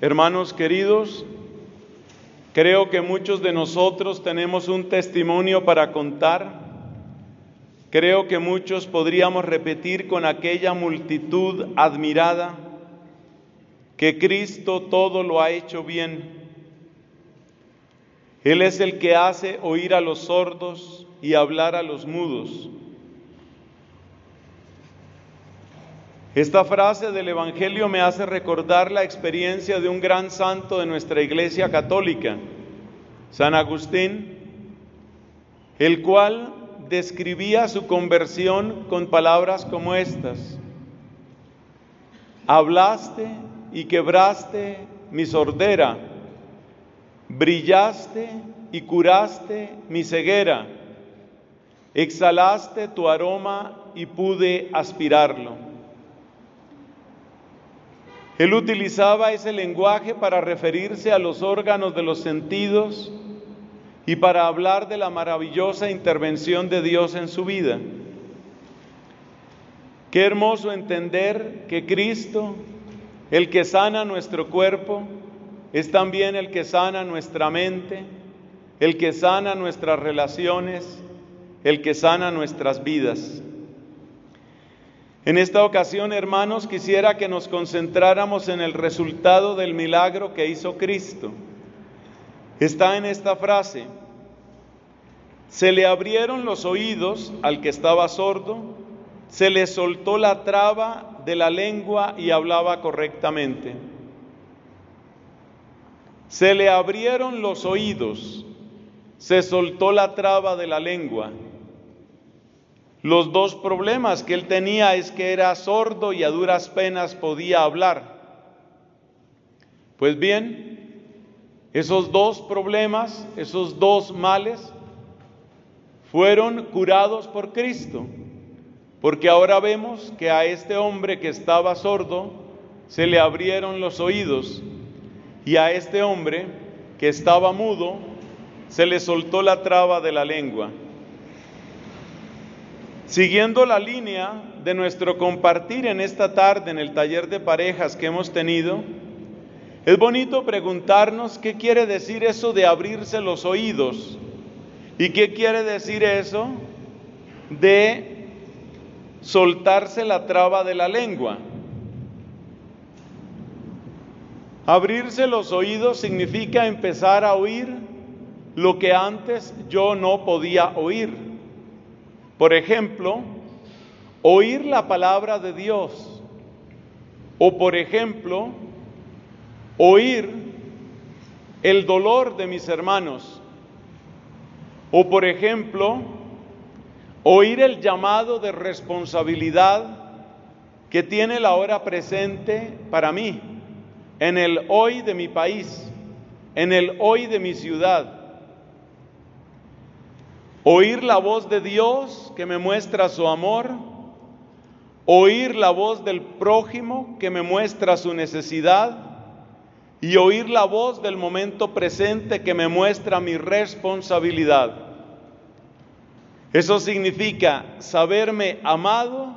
Hermanos queridos, creo que muchos de nosotros tenemos un testimonio para contar. Creo que muchos podríamos repetir con aquella multitud admirada que Cristo todo lo ha hecho bien. Él es el que hace oír a los sordos y hablar a los mudos. Esta frase del Evangelio me hace recordar la experiencia de un gran santo de nuestra Iglesia Católica, San Agustín, el cual describía su conversión con palabras como estas. Hablaste y quebraste mi sordera, brillaste y curaste mi ceguera, exhalaste tu aroma y pude aspirarlo. Él utilizaba ese lenguaje para referirse a los órganos de los sentidos y para hablar de la maravillosa intervención de Dios en su vida. Qué hermoso entender que Cristo, el que sana nuestro cuerpo, es también el que sana nuestra mente, el que sana nuestras relaciones, el que sana nuestras vidas. En esta ocasión, hermanos, quisiera que nos concentráramos en el resultado del milagro que hizo Cristo. Está en esta frase, se le abrieron los oídos al que estaba sordo, se le soltó la traba de la lengua y hablaba correctamente. Se le abrieron los oídos, se soltó la traba de la lengua los dos problemas que él tenía es que era sordo y a duras penas podía hablar. Pues bien, esos dos problemas, esos dos males, fueron curados por Cristo, porque ahora vemos que a este hombre que estaba sordo se le abrieron los oídos y a este hombre que estaba mudo se le soltó la traba de la lengua. Siguiendo la línea de nuestro compartir en esta tarde en el taller de parejas que hemos tenido, es bonito preguntarnos qué quiere decir eso de abrirse los oídos y qué quiere decir eso de soltarse la traba de la lengua. Abrirse los oídos significa empezar a oír lo que antes yo no podía oír. Por ejemplo, oír la palabra de Dios. O por ejemplo, oír el dolor de mis hermanos. O por ejemplo, oír el llamado de responsabilidad que tiene la hora presente para mí, en el hoy de mi país, en el hoy de mi ciudad Oír la voz de Dios que me muestra su amor. Oír la voz del prójimo que me muestra su necesidad. Y oír la voz del momento presente que me muestra mi responsabilidad. Eso significa saberme amado,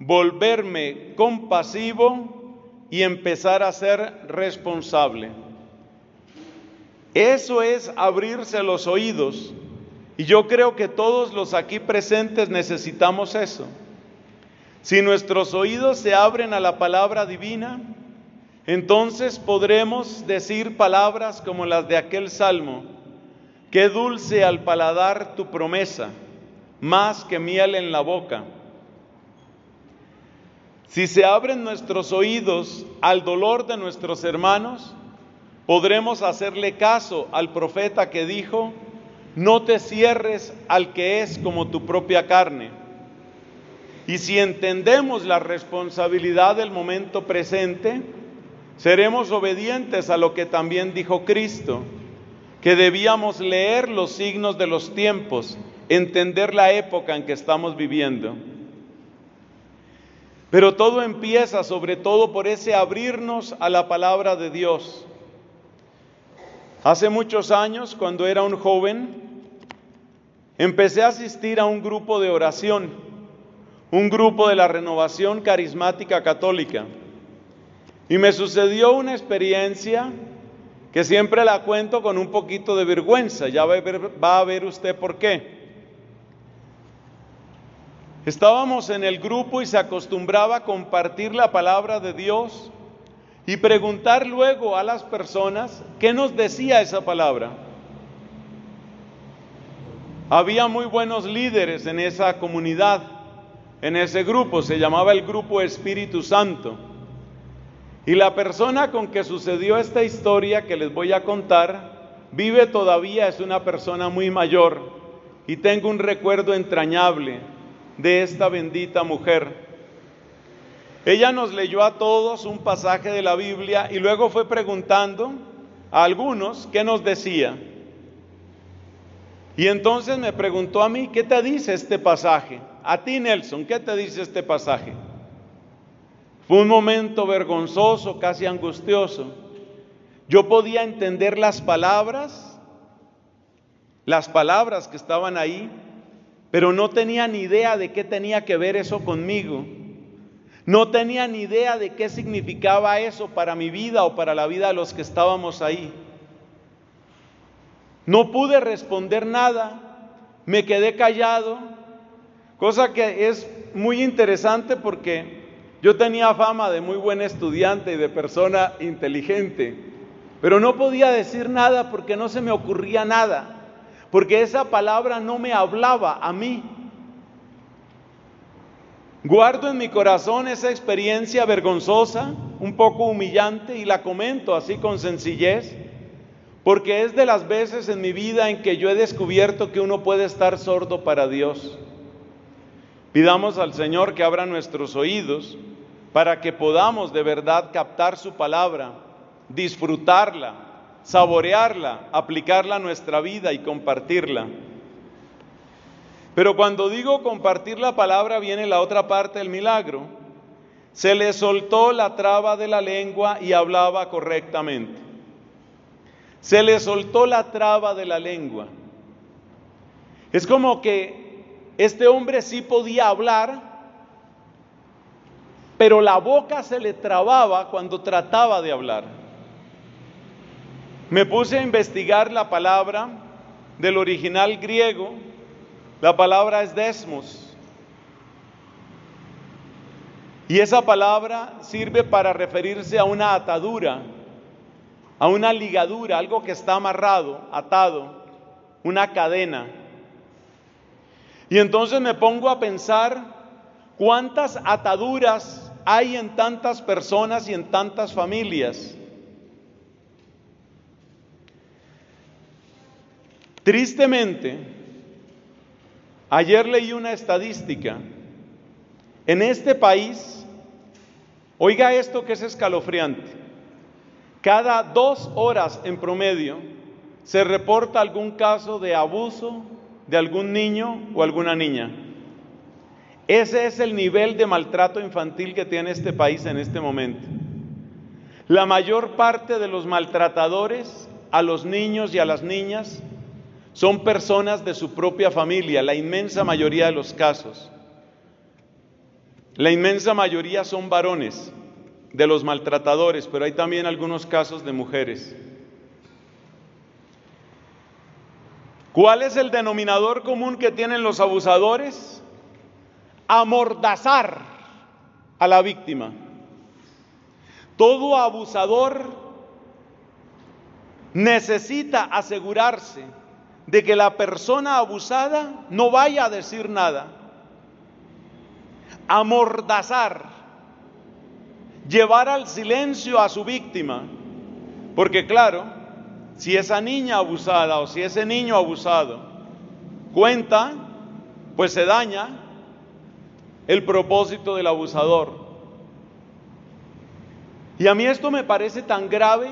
volverme compasivo y empezar a ser responsable. Eso es abrirse los oídos y yo creo que todos los aquí presentes necesitamos eso. Si nuestros oídos se abren a la palabra divina, entonces podremos decir palabras como las de aquel salmo, qué dulce al paladar tu promesa, más que miel en la boca. Si se abren nuestros oídos al dolor de nuestros hermanos, podremos hacerle caso al profeta que dijo, no te cierres al que es como tu propia carne. Y si entendemos la responsabilidad del momento presente, seremos obedientes a lo que también dijo Cristo, que debíamos leer los signos de los tiempos, entender la época en que estamos viviendo. Pero todo empieza sobre todo por ese abrirnos a la palabra de Dios. Hace muchos años, cuando era un joven, empecé a asistir a un grupo de oración, un grupo de la renovación carismática católica. Y me sucedió una experiencia que siempre la cuento con un poquito de vergüenza, ya va a ver, usted por qué. Estábamos en el grupo y se acostumbraba a compartir la palabra de Dios y preguntar luego a las personas qué nos decía esa palabra. Había muy buenos líderes en esa comunidad, en ese grupo, se llamaba el grupo Espíritu Santo. Y la persona con que sucedió esta historia que les voy a contar vive todavía, es una persona muy mayor y tengo un recuerdo entrañable de esta bendita mujer. Ella nos leyó a todos un pasaje de la Biblia y luego fue preguntando a algunos qué nos decía. Y entonces me preguntó a mí, ¿qué te dice este pasaje? A ti, Nelson, ¿qué te dice este pasaje? Fue un momento vergonzoso, casi angustioso. Yo podía entender las palabras, las palabras que estaban ahí, pero no tenía ni idea de qué tenía que ver eso conmigo. No tenía ni idea de qué significaba eso para mi vida o para la vida de los que estábamos ahí. No pude responder nada, me quedé callado, cosa que es muy interesante porque yo tenía fama de muy buen estudiante y de persona inteligente, pero no podía decir nada porque no se me ocurría nada porque esa palabra no me hablaba a mí. Guardo en mi corazón esa experiencia vergonzosa, un poco humillante, y la comento así con sencillez, porque es de las veces en mi vida en que yo he descubierto que uno puede estar sordo para Dios. Pidamos al Señor que abra nuestros oídos para que podamos de verdad captar su palabra, disfrutarla, saborearla, aplicarla a nuestra vida y compartirla. Pero cuando digo compartir la palabra viene la otra parte del milagro. Se le soltó la traba de la lengua y hablaba correctamente. Se le soltó la traba de la lengua. Es como que este hombre sí podía hablar, pero la boca se le trababa cuando trataba de hablar. Me puse a investigar la palabra del original griego. La palabra es desmos. Y esa palabra sirve para referirse a una atadura, a una ligadura, algo que está amarrado, atado, una cadena. Y entonces me pongo a pensar cuántas ataduras hay en tantas personas y en tantas familias. Tristemente, ayer leí una estadística. En este país, oiga esto que es escalofriante, cada dos horas en promedio se reporta algún caso de abuso de algún niño o alguna niña. Ese es el nivel de maltrato infantil que tiene este país en este momento. La mayor parte de los maltratadores a los niños y a las niñas son personas de su propia familia, la inmensa mayoría de los casos. La inmensa mayoría son varones de los maltratadores, pero hay también algunos casos de mujeres. ¿Cuál es el denominador común que tienen los abusadores? Amordazar a la víctima. Todo abusador necesita asegurarse de que la persona abusada no vaya a decir nada. Amordazar, llevar al silencio a su víctima. Porque claro, si esa niña abusada o si ese niño abusado cuenta, pues se daña el propósito del abusador. Y a mí esto me parece tan grave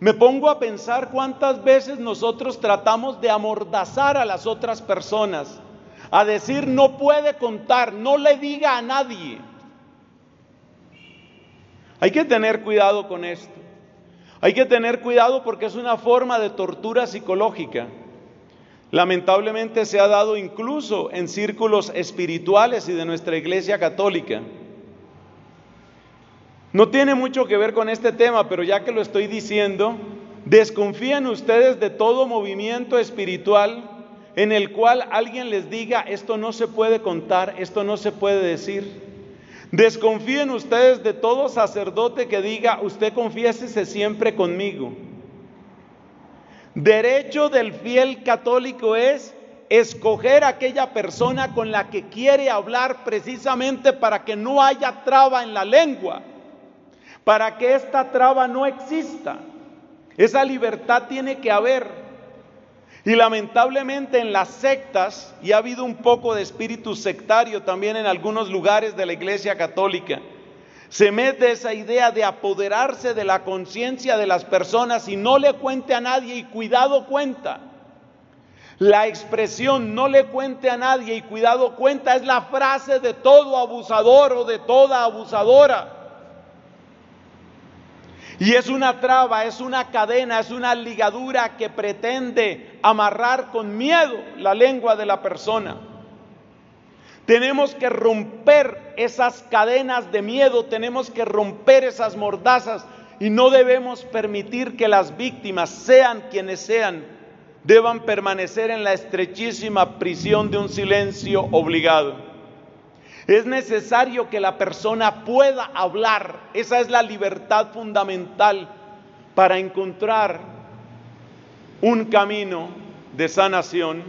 me pongo a pensar cuántas veces nosotros tratamos de amordazar a las otras personas, a decir no puede contar, no le diga a nadie. Hay que tener cuidado con esto. Hay que tener cuidado porque es una forma de tortura psicológica. Lamentablemente se ha dado incluso en círculos espirituales y de nuestra iglesia católica. No tiene mucho que ver con este tema, pero ya que lo estoy diciendo, desconfíen ustedes de todo movimiento espiritual en el cual alguien les diga, esto no se puede contar, esto no se puede decir. Desconfíen ustedes de todo sacerdote que diga, usted confiésese siempre conmigo. Derecho del fiel católico es escoger aquella persona con la que quiere hablar precisamente para que no haya traba en la lengua, para que esta traba no exista. Esa libertad tiene que haber. Y lamentablemente en las sectas, y ha habido un poco de espíritu sectario también en algunos lugares de la Iglesia Católica, se mete esa idea de apoderarse de la conciencia de las personas y no le cuente a nadie y cuidado cuenta. La expresión no le cuente a nadie y cuidado cuenta es la frase de todo abusador o de toda abusadora. Y es una traba, es una cadena, es una ligadura que pretende amarrar con miedo la lengua de la persona. Tenemos que romper esas cadenas de miedo, tenemos que romper esas mordazas y no debemos permitir que las víctimas, sean quienes sean, deban permanecer en la estrechísima prisión de un silencio obligado. Es necesario que la persona pueda hablar. Esa es la libertad fundamental para encontrar un camino de sanación,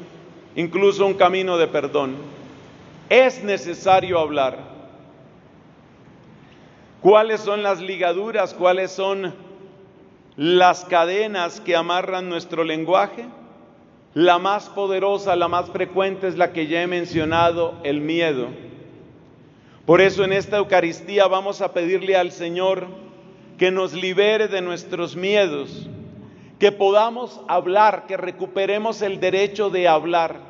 incluso un camino de perdón. Es necesario hablar. ¿Cuáles son las ligaduras? ¿Cuáles son las cadenas que amarran nuestro lenguaje? La más poderosa, la más frecuente es la que ya he mencionado, el miedo. Por eso en esta Eucaristía vamos a pedirle al Señor que nos libere de nuestros miedos, que podamos hablar, que recuperemos el derecho de hablar.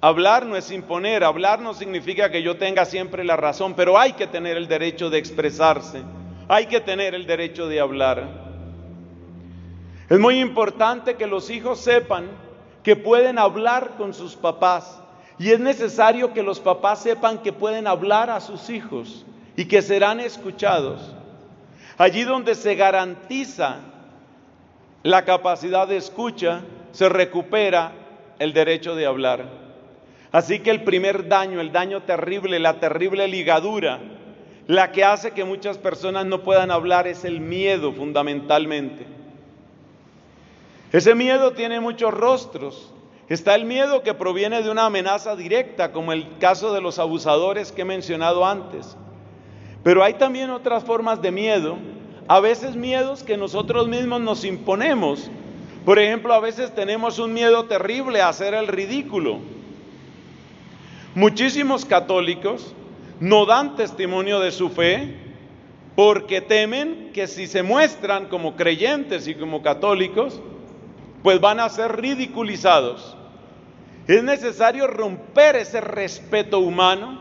Hablar no es imponer, hablar no significa que yo tenga siempre la razón, pero hay que tener el derecho de expresarse, hay que tener el derecho de hablar. Es muy importante que los hijos sepan que pueden hablar con sus papás, y es necesario que los papás sepan que pueden hablar a sus hijos y que serán escuchados. Allí donde se garantiza la capacidad de escucha, se recupera el derecho de hablar. Así que el primer daño, el daño terrible, la terrible ligadura, la que hace que muchas personas no puedan hablar es el miedo fundamentalmente. Ese miedo tiene muchos rostros. Está el miedo que proviene de una amenaza directa, como el caso de los abusadores que he mencionado antes. Pero hay también otras formas de miedo, a veces miedos que nosotros mismos nos imponemos. Por ejemplo, a veces tenemos un miedo terrible a hacer el ridículo. Muchísimos católicos no dan testimonio de su fe porque temen que si se muestran como creyentes y como católicos, pues van a ser ridiculizados. Es necesario romper ese respeto humano.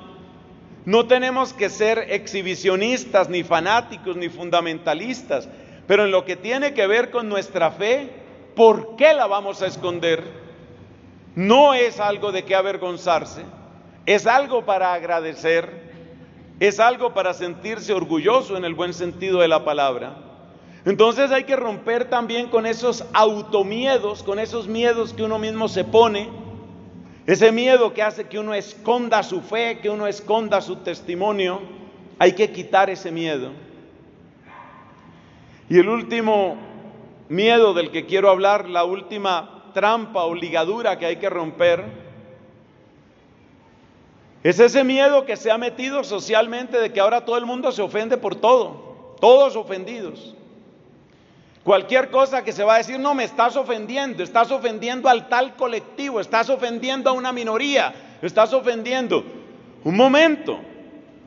No tenemos que ser exhibicionistas, ni fanáticos, ni fundamentalistas, pero en lo que tiene que ver con nuestra fe, ¿por qué la vamos a esconder? No es algo de qué avergonzarse, es algo para agradecer, es algo para sentirse orgulloso en el buen sentido de la palabra. Entonces hay que romper también con esos automiedos, con esos miedos que uno mismo se pone ese miedo que hace que uno esconda su fe, que uno esconda su testimonio, hay que quitar ese miedo. Y el último miedo del que quiero hablar, la última trampa o ligadura que hay que romper, es ese miedo que se ha metido socialmente de que ahora todo el mundo se ofende por todo, todos ofendidos. Cualquier cosa que se va a decir, no, me estás ofendiendo, estás ofendiendo al tal colectivo, estás ofendiendo a una minoría, estás ofendiendo. Un momento,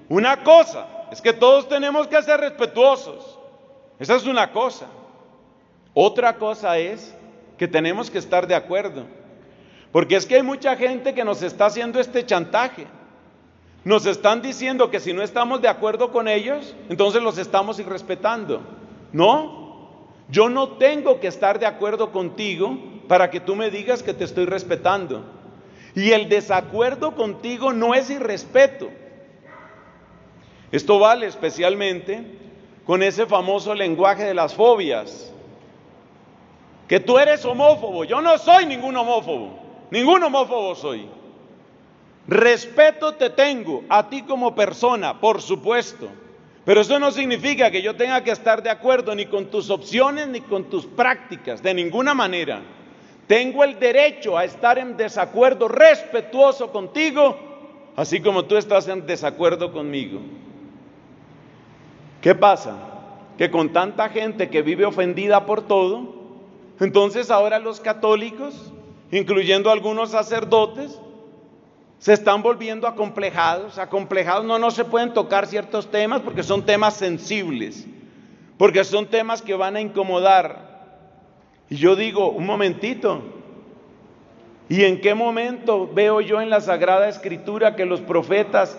una cosa, es que todos tenemos que ser respetuosos. Esa es una cosa. Otra cosa es que tenemos que estar de acuerdo. Porque es que hay mucha gente que nos está haciendo este chantaje. Nos están diciendo que si no estamos de acuerdo con ellos, entonces los estamos irrespetando. No, yo no tengo que estar de acuerdo contigo para que tú me digas que te estoy respetando. Y el desacuerdo contigo no es irrespeto. Esto vale especialmente con ese famoso lenguaje de las fobias. Que tú eres homófobo, yo no soy ningún homófobo, ningún homófobo soy. Respeto te tengo a ti como persona, por supuesto. Pero eso no significa que yo tenga que estar de acuerdo ni con tus opciones ni con tus prácticas, de ninguna manera. Tengo el derecho a estar en desacuerdo respetuoso contigo, así como tú estás en desacuerdo conmigo. ¿Qué pasa? Que con tanta gente que vive ofendida por todo, entonces ahora los católicos, incluyendo algunos sacerdotes, se están volviendo acomplejados, acomplejados, no, no se pueden tocar ciertos temas porque son temas sensibles, porque son temas que van a incomodar. Y yo digo, un momentito, ¿y en qué momento veo yo en la Sagrada Escritura que los profetas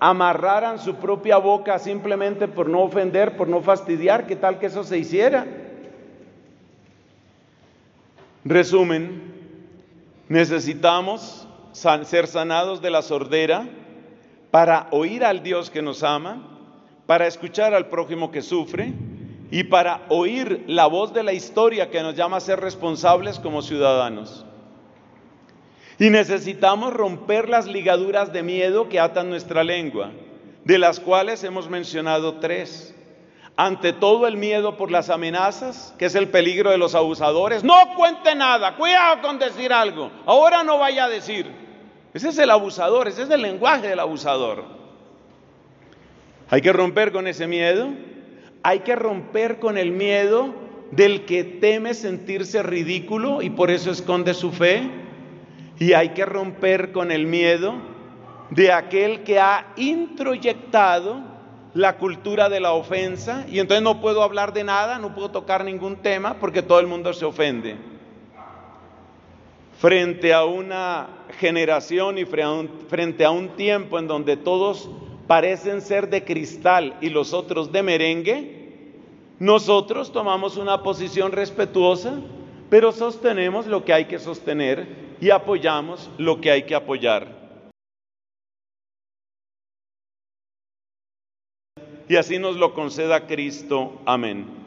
amarraran su propia boca simplemente por no ofender, por no fastidiar? ¿Qué tal que eso se hiciera? Resumen, necesitamos ser sanados de la sordera, para oír al Dios que nos ama, para escuchar al prójimo que sufre y para oír la voz de la historia que nos llama a ser responsables como ciudadanos. Y necesitamos romper las ligaduras de miedo que atan nuestra lengua, de las cuales hemos mencionado tres. Ante todo el miedo por las amenazas, que es el peligro de los abusadores. No cuente nada, cuidado con decir algo. Ahora no vaya a decir. Ese es el abusador, ese es el lenguaje del abusador. Hay que romper con ese miedo. Hay que romper con el miedo del que teme sentirse ridículo y por eso esconde su fe. Y hay que romper con el miedo de aquel que ha introyectado la cultura de la ofensa y entonces no puedo hablar de nada, no puedo tocar ningún tema porque todo el mundo se ofende frente a una generación y frente a un tiempo en donde todos parecen ser de cristal y los otros de merengue, nosotros tomamos una posición respetuosa, pero sostenemos lo que hay que sostener y apoyamos lo que hay que apoyar. Y así nos lo conceda Cristo. Amén.